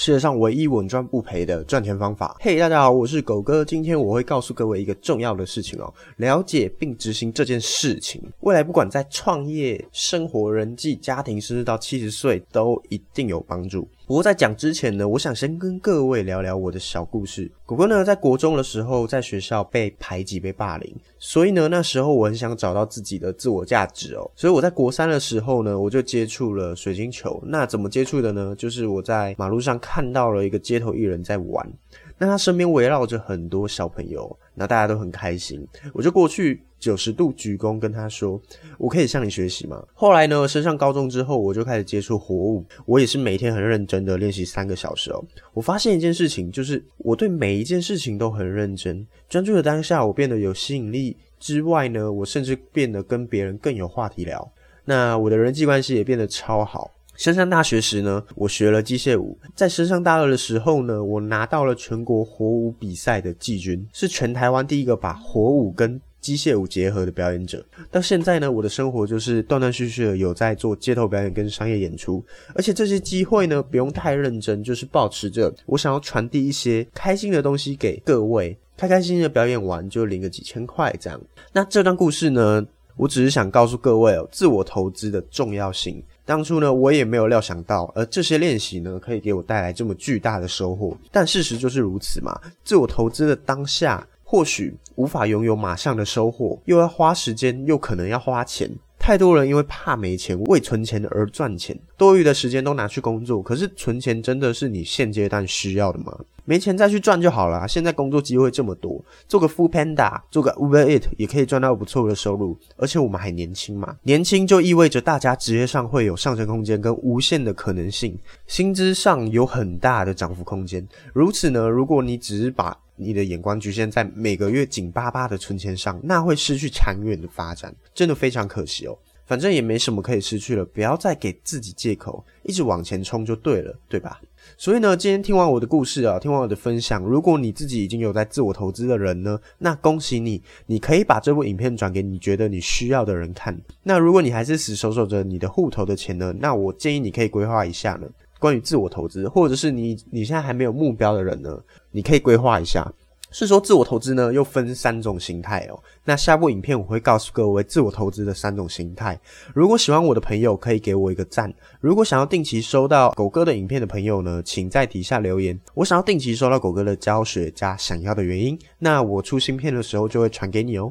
世界上唯一稳赚不赔的赚钱方法。嘿、大家好，我是狗哥。今天我会告诉各位一个重要的事情哦，了解并执行这件事情，未来不管在创业、生活、人际、家庭，甚至到七十岁，都一定有帮助。不过在讲之前呢，我想先跟各位聊聊我的小故事。果果呢，在国中的时候，在学校被排挤、被霸凌，所以呢，那时候我很想找到自己的自我价值哦。所以我在国三的时候呢，我就接触了水晶球。那怎么接触的呢？就是我在马路上看到了一个街头艺人在玩。那他身边围绕着很多小朋友，那大家都很开心，我就过去九十度鞠躬跟他说：“我可以向你学习吗？”后来呢，升上高中之后，我就开始接触活物，我也是每天很认真的练习三个小时哦。我发现一件事情，就是我对每一件事情都很认真，专注的当下，我变得有吸引力之外呢，我甚至变得跟别人更有话题聊。那我的人际关系也变得超好。升上大学时呢，我学了机械舞。在升上大二的时候呢，我拿到了全国火舞比赛的季军，是全台湾第一个把火舞跟机械舞结合的表演者。到现在呢，我的生活就是断断续续的有在做街头表演跟商业演出，而且这些机会呢，不用太认真，就是保持着我想要传递一些开心的东西给各位，开开心心的表演完就领个几千块这样。那这段故事呢，我只是想告诉各位哦，自我投资的重要性。当初呢，我也没有料想到，而这些练习呢，可以给我带来这么巨大的收获。但事实就是如此嘛。自我投资的当下，或许无法拥有马上的收获，又要花时间，又可能要花钱。太多人因为怕没钱，为存钱而赚钱，多余的时间都拿去工作。可是存钱真的是你现阶段需要的吗？没钱再去赚就好了。现在工作机会这么多，做个 Full Panda，做个 Uber It 也可以赚到不错的收入。而且我们还年轻嘛，年轻就意味着大家职业上会有上升空间跟无限的可能性，薪资上有很大的涨幅空间。如此呢，如果你只是把你的眼光局限在每个月紧巴巴的存钱上，那会失去长远的发展，真的非常可惜哦。反正也没什么可以失去了，不要再给自己借口，一直往前冲就对了，对吧？所以呢，今天听完我的故事啊，听完我的分享，如果你自己已经有在自我投资的人呢，那恭喜你，你可以把这部影片转给你觉得你需要的人看。那如果你还是死守守着你的户头的钱呢，那我建议你可以规划一下呢。关于自我投资，或者是你你现在还没有目标的人呢，你可以规划一下。是说自我投资呢，又分三种形态哦。那下部影片我会告诉各位自我投资的三种形态。如果喜欢我的朋友，可以给我一个赞。如果想要定期收到狗哥的影片的朋友呢，请在底下留言。我想要定期收到狗哥的教学加想要的原因，那我出新片的时候就会传给你哦。